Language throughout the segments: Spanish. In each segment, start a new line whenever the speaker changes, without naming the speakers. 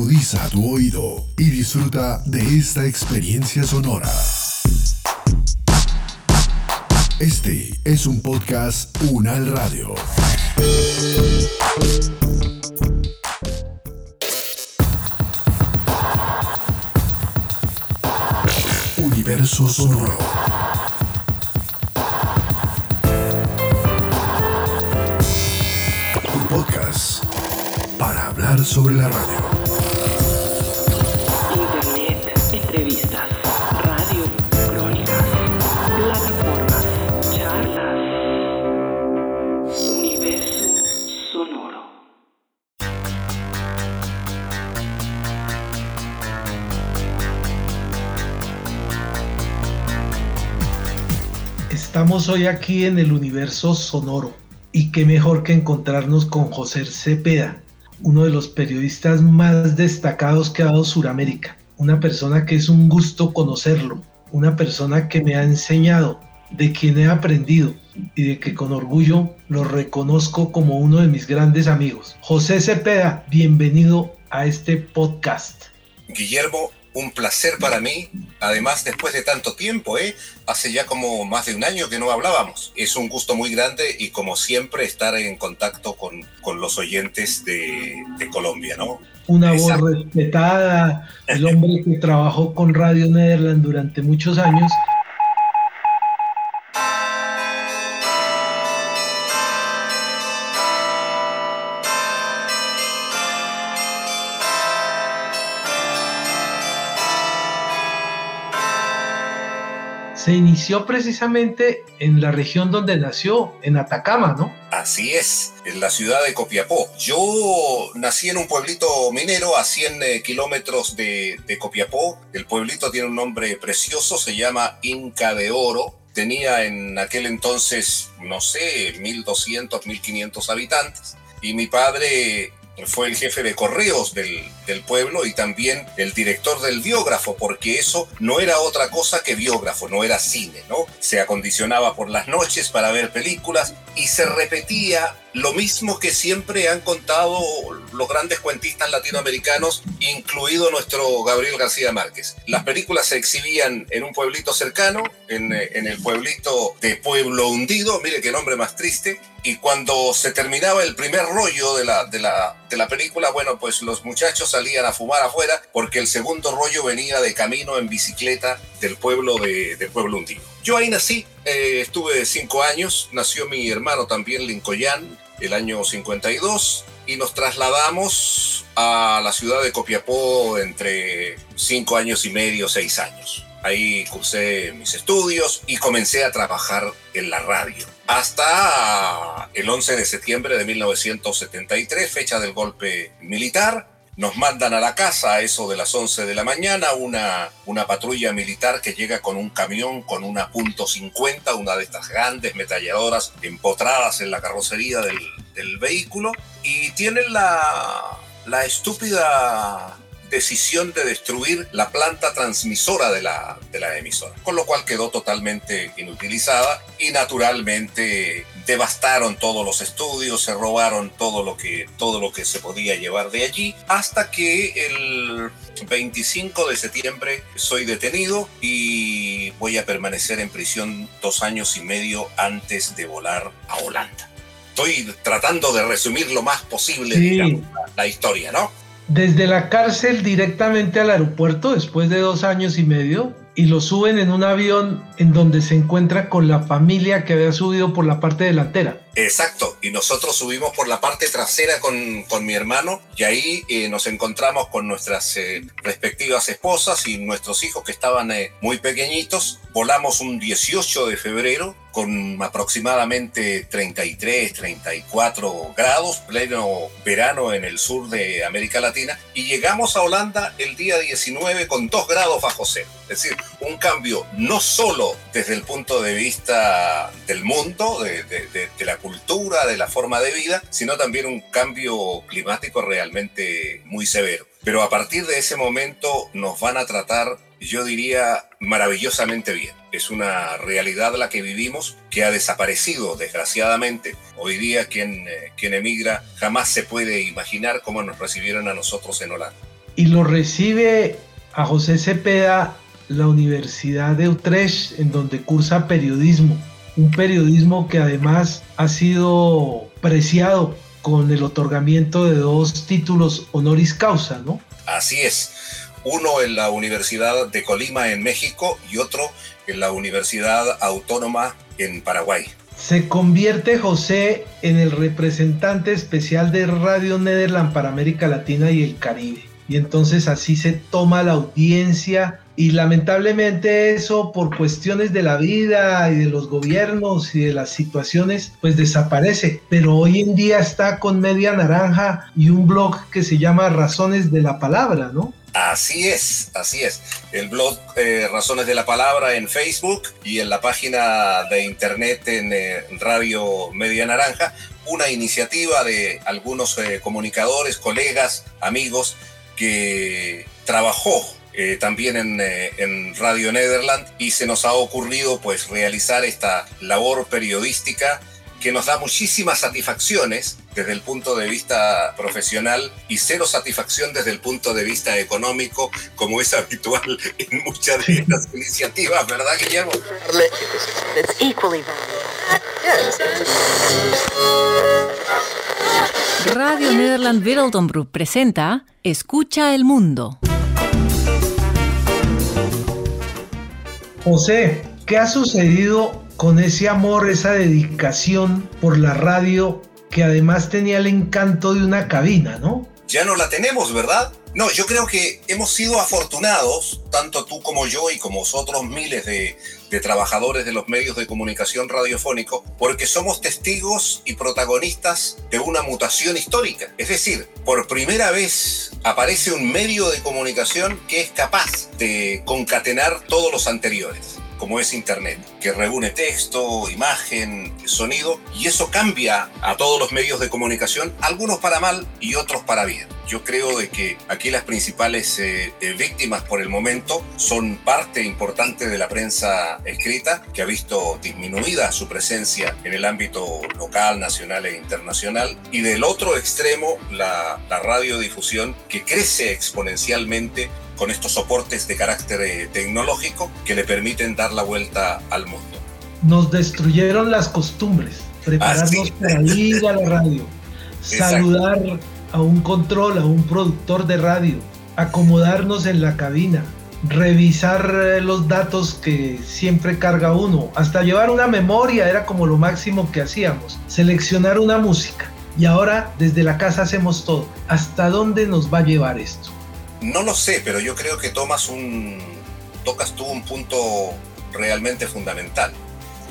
Agudiza tu oído y disfruta de esta experiencia sonora. Este es un podcast Unal Radio. Universo Sonoro. Un podcast para hablar sobre la radio.
Hoy aquí en el universo sonoro y qué mejor que encontrarnos con José Cepeda, uno de los periodistas más destacados que ha dado Suramérica, una persona que es un gusto conocerlo, una persona que me ha enseñado, de quien he aprendido y de que con orgullo lo reconozco como uno de mis grandes amigos. José Cepeda, bienvenido a este podcast.
Guillermo, un placer para mí. Además, después de tanto tiempo, ¿eh? hace ya como más de un año que no hablábamos. Es un gusto muy grande y como siempre estar en contacto con, con los oyentes de, de Colombia, ¿no?
Una voz respetada, el hombre que trabajó con Radio Nederland durante muchos años. Se inició precisamente en la región donde nació, en Atacama, ¿no?
Así es, en la ciudad de Copiapó. Yo nací en un pueblito minero a 100 eh, kilómetros de, de Copiapó. El pueblito tiene un nombre precioso, se llama Inca de Oro. Tenía en aquel entonces, no sé, 1200, 1500 habitantes. Y mi padre fue el jefe de correos del, pueblo y también el director del biógrafo, porque eso no era otra cosa que biógrafo, no era cine, ¿no? Se acondicionaba por las noches para ver películas y se repetía lo mismo que siempre han contado los grandes cuentistas latinoamericanos, incluido nuestro Gabriel García Márquez. Las películas se exhibían en un pueblito cercano, en, en el pueblito de Pueblo Hundido, mire qué nombre más triste, y cuando se terminaba el primer rollo de la, película, bueno, pues los muchachos salían a fumar afuera porque el segundo rollo venía de camino en bicicleta del pueblo de, pueblo hundido. Yo ahí nací, eh, estuve cinco años, nació mi hermano también Lincoln, el año 52, y nos trasladamos a la ciudad de Copiapó entre cinco años y medio, seis años. Ahí cursé mis estudios y comencé a trabajar en la radio. Hasta el 11 de septiembre de 1973, fecha del golpe militar, nos mandan a la casa a eso de las 11 de la mañana una, una patrulla militar que llega con un camión con una punto .50, una de estas grandes metalladoras empotradas en la carrocería del, del vehículo y tienen la, la estúpida decisión de destruir la planta transmisora de la, de la emisora, con lo cual quedó totalmente inutilizada y naturalmente devastaron todos los estudios, se robaron todo lo que, todo lo que se podía llevar de allí, hasta que el 25 de septiembre soy detenido y voy a permanecer en prisión dos años y medio antes de volar a Holanda. Estoy tratando de resumir lo más posible
Sí.
digamos, la, la historia, ¿no?
Desde la cárcel directamente al aeropuerto después de dos años y medio y lo suben en un avión en donde se encuentra con la familia que había subido por la parte delantera.
Exacto, y nosotros subimos por la parte trasera con, con mi hermano y ahí eh, nos encontramos con nuestras eh, respectivas esposas y nuestros hijos que estaban eh, muy pequeñitos. Volamos un 18 de febrero con aproximadamente 33, 34 grados, pleno verano en el sur de América Latina, y llegamos a Holanda el día 19 con 2 grados bajo cero. Es decir, un cambio no solo desde el punto de vista del mundo, de, de, de, cultura, de la forma de vida, sino también un cambio climático realmente muy severo. Pero a partir de ese momento nos van a tratar, yo diría, maravillosamente bien. Es una realidad la que vivimos que ha desaparecido, desgraciadamente. Hoy día quien, eh, quien emigra jamás se puede imaginar cómo nos recibieron a nosotros en Holanda.
y lo recibe a José Cepeda la Universidad de Utrecht, en donde cursa periodismo. Un periodismo que además ha sido preciado con el otorgamiento de dos títulos honoris causa, ¿no?
Así es. Uno en la Universidad de Colima en México y otro en la Universidad Autónoma en Paraguay.
Se convierte José en el representante especial de Radio Nederland para América Latina y el Caribe. Y entonces así se toma la audiencia y lamentablemente eso por cuestiones de la vida y de los gobiernos y de las situaciones pues desaparece. Pero hoy en día está con media naranja y un blog que se llama Razones de la Palabra, ¿no?
Así es, así es. El blog eh, Razones de la Palabra en Facebook y en la página de internet en eh, Radio Media Naranja, una iniciativa de algunos eh, comunicadores, colegas, amigos que trabajó también en, en, Radio Nederland y se nos ha ocurrido pues realizar esta labor periodística que nos da muchísimas satisfacciones desde el punto de vista profesional y cero satisfacción desde el punto de vista económico, como es habitual en muchas de estas iniciativas, ¿verdad, Guillermo?
Radio Nederland Wereldomroep presenta Escucha el Mundo.
José, ¿qué ha sucedido con ese amor, esa dedicación por la radio que además tenía el encanto de una cabina, ¿no?
Ya no la tenemos, ¿verdad? No, yo creo que hemos sido afortunados, tanto tú como yo y como otros miles de, de, trabajadores de los medios de comunicación radiofónico, porque somos testigos y protagonistas de una mutación histórica. Es decir, por primera vez aparece un medio de comunicación que es capaz de concatenar todos los anteriores como es Internet, que reúne texto, imagen, sonido, y eso cambia a todos los medios de comunicación, algunos para mal y otros para bien. Yo creo de que aquí las principales eh, eh, víctimas por el momento son parte importante de la prensa escrita, que ha visto disminuida su presencia en el ámbito local, nacional e internacional, y del otro extremo la, la radiodifusión, que crece exponencialmente con estos soportes de carácter eh, tecnológico que le permiten dar la vuelta al mundo.
Nos destruyeron las costumbres, prepararnos para ir a la radio, saludar a un control, a un productor de radio, acomodarnos en la cabina, revisar eh, los datos que siempre carga uno, hasta llevar una memoria era como lo máximo que hacíamos, seleccionar una música. Y ahora desde la casa hacemos todo. ¿Hasta dónde nos va a llevar esto?
No lo sé, pero yo creo que tomas un, tocas tú un punto realmente fundamental.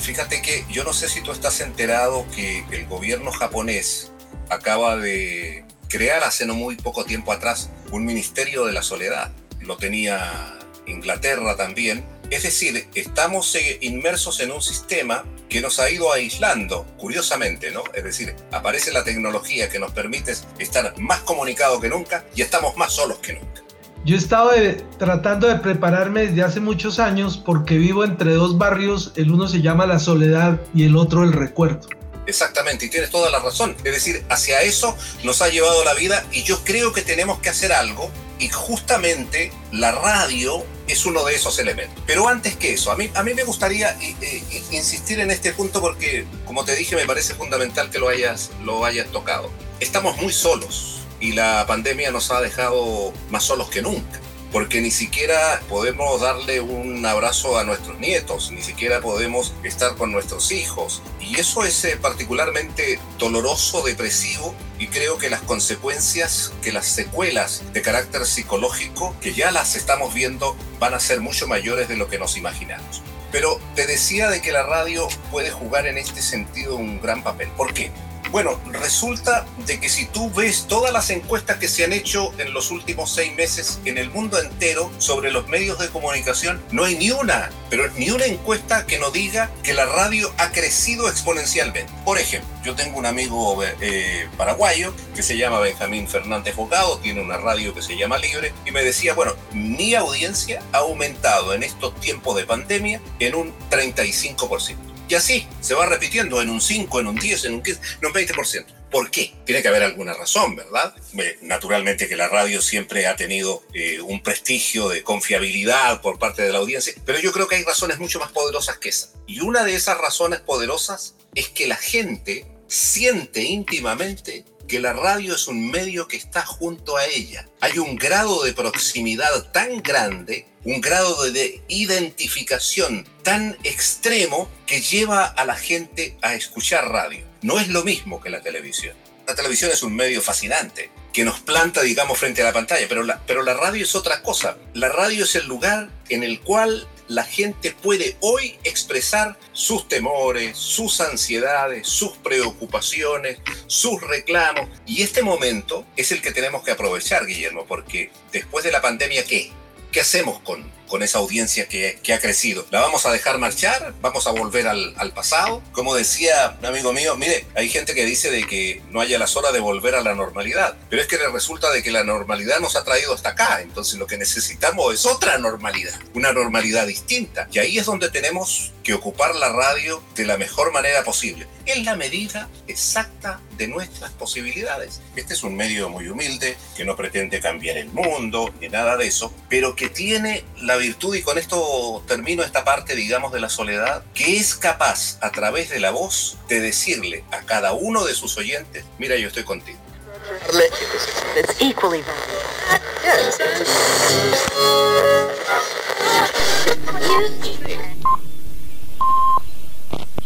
Fíjate que yo no sé si tú estás enterado que el gobierno japonés acaba de crear hace no muy poco tiempo atrás un Ministerio de la Soledad. Lo tenía Inglaterra también. Es decir, estamos eh, inmersos en un sistema que nos ha ido aislando, curiosamente, ¿no? Es decir, aparece la tecnología que nos permite estar más comunicados que nunca y estamos más solos que nunca.
Yo he estado tratando de prepararme desde hace muchos años porque vivo entre dos barrios, el uno se llama La Soledad y el otro El Recuerdo.
Exactamente, y tienes toda la razón. Es decir, hacia eso nos ha llevado la vida y yo creo que tenemos que hacer algo y justamente la radio es uno de esos elementos. Pero antes que eso, a mí, a mí me gustaría eh, eh, insistir en este punto porque, como te dije, me parece fundamental que lo hayas, lo hayas tocado. Estamos muy solos y la pandemia nos ha dejado más solos que nunca porque ni siquiera podemos darle un abrazo a nuestros nietos, ni siquiera podemos estar con nuestros hijos. Y eso es eh, particularmente doloroso, depresivo, y creo que las consecuencias, que las secuelas de carácter psicológico, que ya las estamos viendo, van a ser mucho mayores de lo que nos imaginamos. Pero te decía de que la radio puede jugar en este sentido un gran papel. ¿Por qué? Bueno, resulta de que si tú ves todas las encuestas que se han hecho en los últimos seis meses en el mundo entero sobre los medios de comunicación, no hay ni una, pero ni una encuesta que no diga que la radio ha crecido exponencialmente. Por ejemplo, yo tengo un amigo eh, paraguayo que se llama Benjamín Fernández Bocado, tiene una radio que se llama Libre, y me decía, bueno, mi audiencia ha aumentado en estos tiempos de pandemia en un 35%. Y así se va repitiendo en un 5, en un 10, en un 15, en un 20%. ¿Por qué? Tiene que haber alguna razón, ¿verdad? Naturalmente que la radio siempre ha tenido eh, un prestigio de confiabilidad por parte de la audiencia, pero yo creo que hay razones mucho más poderosas que esa. Y una de esas razones poderosas es que la gente siente íntimamente que la radio es un medio que está junto a ella. Hay un grado de proximidad tan grande, un grado de identificación tan extremo que lleva a la gente a escuchar radio. No es lo mismo que la televisión. La televisión es un medio fascinante que nos planta, digamos, frente a la pantalla, pero la, pero la radio es otra cosa. La radio es el lugar en el cual la gente puede hoy expresar sus temores, sus ansiedades, sus preocupaciones, sus reclamos. Y este momento es el que tenemos que aprovechar, Guillermo, porque después de la pandemia, ¿qué? ¿Qué hacemos con, con esa audiencia que, ha crecido. ¿La vamos a dejar marchar? ¿Vamos a volver al, pasado? Como decía un amigo mío, mire, hay gente que dice de que no haya las horas de volver a la normalidad, pero es que le resulta de que la normalidad nos ha traído hasta acá, entonces lo que necesitamos es otra normalidad, una normalidad distinta. Y ahí es donde tenemos que ocupar la radio de la mejor manera posible, en la medida exacta de nuestras posibilidades. Este es un medio muy humilde, que no pretende cambiar el mundo, ni nada de eso, pero que tiene la virtud, y con esto termino esta parte, digamos, de la soledad, que es capaz a través de la voz de decirle a cada uno de sus oyentes, mira, yo estoy contigo.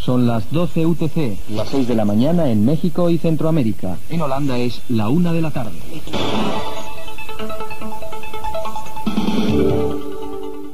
Son las 12 UTC, las 6 de la mañana en México y Centroamérica. En Holanda es la 1 de la tarde.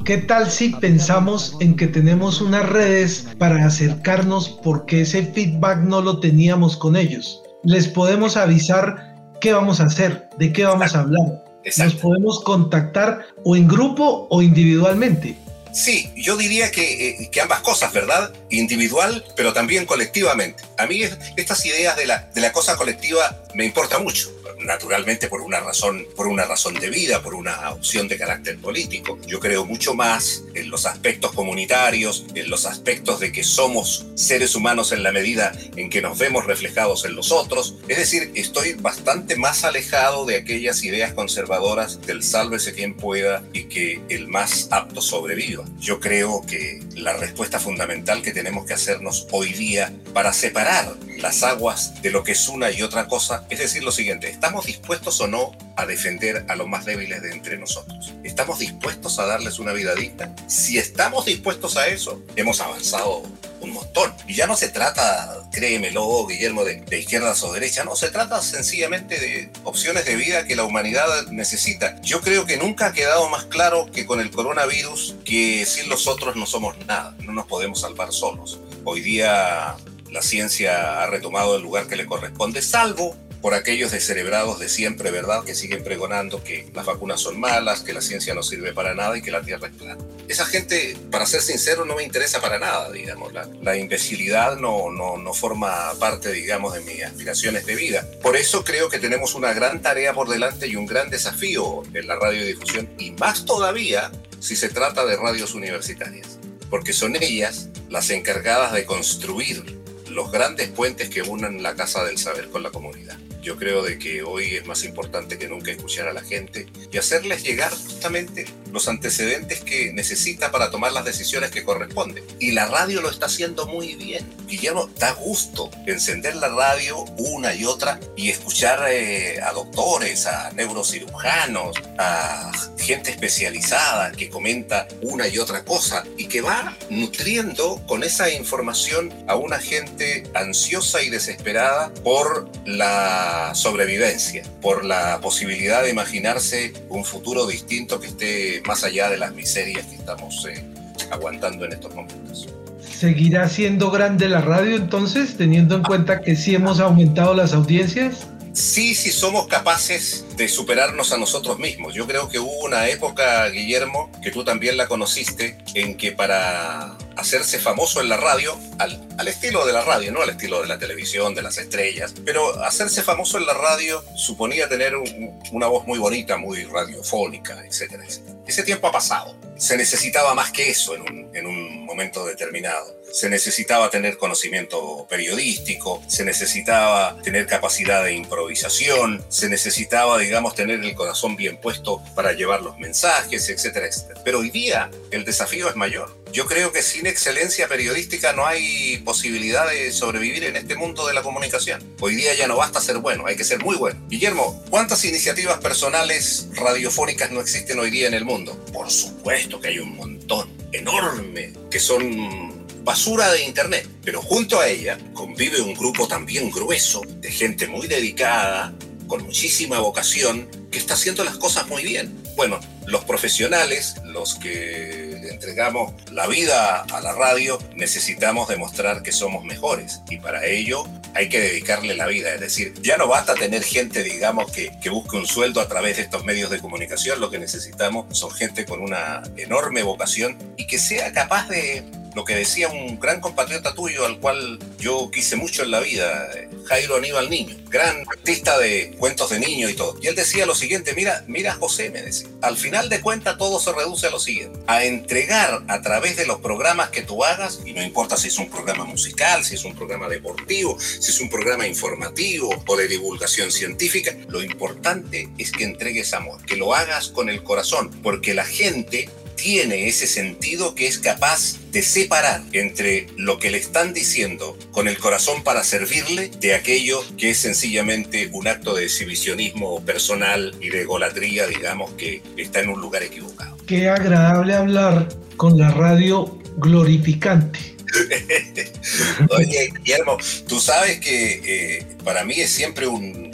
¿Qué tal si pensamos en que tenemos unas redes para acercarnos porque ese feedback no lo teníamos con ellos? Les podemos avisar qué vamos a hacer, de qué vamos a hablar. Nos podemos contactar o en grupo o individualmente.
Sí, yo diría que, eh, que, ambas cosas, ¿verdad? Individual, pero también colectivamente. A mí estas ideas de la, de la cosa colectiva me importa mucho naturalmente por una razón, por una razón de vida, por una opción de carácter político. Yo creo mucho más en los aspectos comunitarios, en los aspectos de que somos seres humanos en la medida en que nos vemos reflejados en los otros. Es decir, estoy bastante más alejado de aquellas ideas conservadoras del sálvese quien pueda y que el más apto sobreviva. Yo creo que la respuesta fundamental que tenemos que hacernos hoy día para separar las aguas de lo que es una y otra cosa es decir lo siguiente, ¿estamos dispuestos o no a defender a los más débiles de entre nosotros? ¿Estamos dispuestos a darles una vida digna? Si estamos dispuestos a eso, hemos avanzado un montón. Y ya no se trata, créemelo, Guillermo, de, de izquierdas o derecha, no, se trata sencillamente de opciones de vida que la humanidad necesita. Yo creo que nunca ha quedado más claro que con el coronavirus que sin los otros no somos nada, no nos podemos salvar solos. Hoy día la ciencia ha retomado el lugar que le corresponde, salvo por aquellos descerebrados de siempre, ¿verdad? Que siguen pregonando que las vacunas son malas, que la ciencia no sirve para nada y que la Tierra es plana. Esa gente, para ser sincero, no me interesa para nada, digamos. La, la imbecilidad no, no, no forma parte, digamos, de mis aspiraciones de vida. Por eso creo que tenemos una gran tarea por delante y un gran desafío en la radiodifusión, y más todavía si se trata de radios universitarias, porque son ellas las encargadas de construir los grandes puentes que unan la Casa del Saber con la comunidad. Yo creo de que hoy es más importante que nunca escuchar a la gente y hacerles llegar justamente los antecedentes que necesita para tomar las decisiones que corresponden. Y la radio lo está haciendo muy bien. Guillermo, da gusto encender la radio una y otra y escuchar eh, a doctores, a neurocirujanos, a gente especializada que comenta una y otra cosa y que va nutriendo con esa información a una gente ansiosa y desesperada por la sobrevivencia, por la posibilidad de imaginarse un futuro distinto que esté más allá de las miserias que estamos eh, aguantando en estos momentos.
¿Seguirá siendo grande la radio entonces, teniendo en cuenta que sí hemos aumentado las audiencias?
Sí, sí somos capaces de superarnos a nosotros mismos. Yo creo que hubo una época, Guillermo, que tú también la conociste, en que para hacerse famoso en la radio, al, al, estilo de la radio, no al estilo de la televisión, de las estrellas, pero hacerse famoso en la radio suponía tener un, una voz muy bonita, muy radiofónica, etcétera, etcétera. Ese tiempo ha pasado se necesitaba más que eso en un, en un momento determinado. Se necesitaba tener conocimiento periodístico, se necesitaba tener capacidad de improvisación, se necesitaba, digamos, tener el corazón bien puesto para llevar los mensajes, etcétera, etcétera. Pero hoy día el desafío es mayor. Yo creo que sin excelencia periodística no hay posibilidad de sobrevivir en este mundo de la comunicación. Hoy día ya no basta ser bueno, hay que ser muy bueno. Guillermo, ¿cuántas iniciativas personales radiofónicas no existen hoy día en el mundo? Por supuesto que hay un montón, enorme, que son basura de Internet. Pero junto a ella convive un grupo también grueso de gente muy dedicada, con muchísima vocación, que está haciendo las cosas muy bien. Bueno, los profesionales, los que entregamos la vida a la radio, necesitamos demostrar que somos mejores. Y para ello hay que dedicarle la vida. Es decir, ya no basta tener gente, digamos, que, que busque un sueldo a través de estos medios de comunicación. Lo que necesitamos son gente con una enorme vocación y que sea capaz de lo que decía un gran compatriota tuyo al cual yo quise mucho en la vida, Jairo Aníbal Niño, gran artista de cuentos de niño y todo. Y él decía lo siguiente, mira, mira José, me decía, al final de cuentas todo se reduce a lo siguiente, a entregar a través de los programas que tú hagas, y no importa si es un programa musical, si es un programa deportivo, si es un programa informativo o de divulgación científica, lo importante es que entregues amor, que lo hagas con el corazón, porque la gente tiene ese sentido que es capaz de separar entre lo que le están diciendo con el corazón para servirle de aquello que es sencillamente un acto de exhibicionismo personal y de golatría, digamos, que está en un lugar equivocado.
Qué agradable hablar con la radio glorificante.
Oye, Guillermo, tú sabes que eh, para mí es siempre un,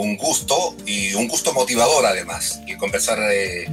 un, gusto y un gusto motivador además, y conversar eh,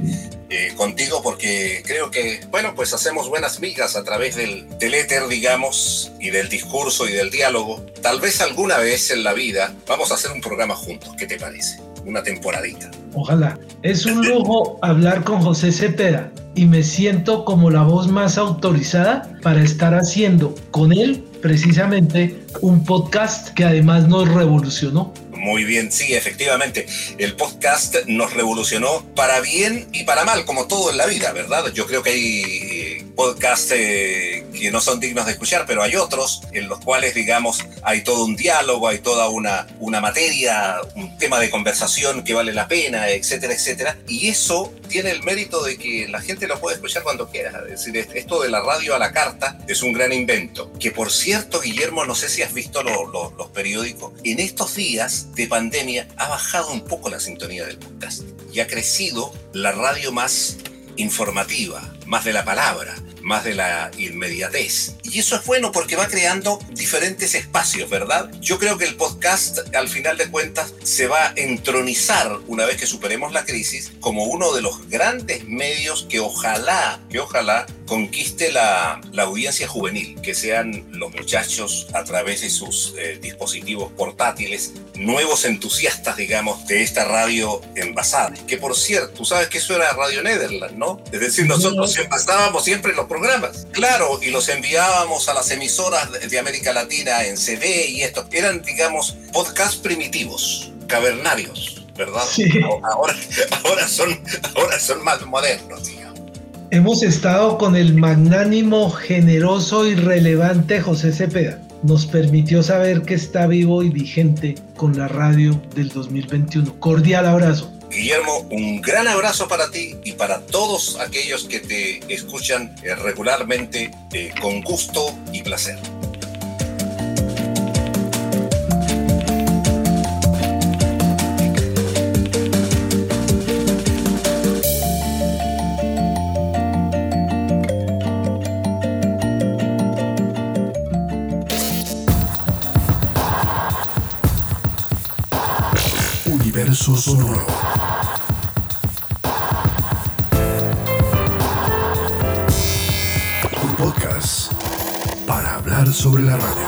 eh, contigo porque creo que, bueno, pues hacemos buenas migas a través del, del éter, digamos, y del discurso y del diálogo. Tal vez alguna vez en la vida vamos a hacer un programa juntos, ¿qué te parece? Una temporadita.
Ojalá. Es un lujo hablar con José Cepeda y me siento como la voz más autorizada para estar haciendo con él precisamente un podcast que además nos revolucionó.
Muy bien, sí, efectivamente. El podcast nos revolucionó para bien y para mal, como todo en la vida, ¿verdad? Yo creo que hay podcasts eh, que no son dignos de escuchar, pero hay otros en los cuales, digamos, hay todo un diálogo, hay toda una, una materia, un tema de conversación que vale la pena, etcétera, etcétera. Y eso tiene el mérito de que la gente lo puede escuchar cuando quiera. Es decir, esto de la radio a la carta es un gran invento. Que por cierto, Guillermo, no sé si has visto lo, lo, los periódicos, en estos días de pandemia ha bajado un poco la sintonía del podcast y ha crecido la radio más informativa, más de la palabra, más de la inmediatez. Y eso es bueno porque va creando diferentes espacios, ¿verdad? Yo creo que el podcast, al final de cuentas, se va a entronizar una vez que superemos la crisis como uno de los grandes medios que ojalá, que ojalá conquiste la, la audiencia juvenil, que sean los muchachos a través de sus eh, dispositivos portátiles, nuevos entusiastas, digamos, de esta radio envasada. Que por cierto, tú sabes que eso era Radio Netherland, ¿no? Es decir, nosotros envasábamos siempre los programas. Claro, y los enviábamos a las emisoras de América Latina en CD y esto. Eran, digamos, podcasts primitivos, cavernarios, ¿verdad?
Sí.
Ahora, ahora, son, ahora son más modernos, digamos.
Hemos estado con el magnánimo, generoso y relevante José Cepeda. Nos permitió saber que está vivo y vigente con la radio del 2021. Cordial abrazo.
Guillermo, un gran abrazo para ti y para todos aquellos que te escuchan eh, regularmente eh, con gusto y placer.
Universo Sonoro. Sobre la radio.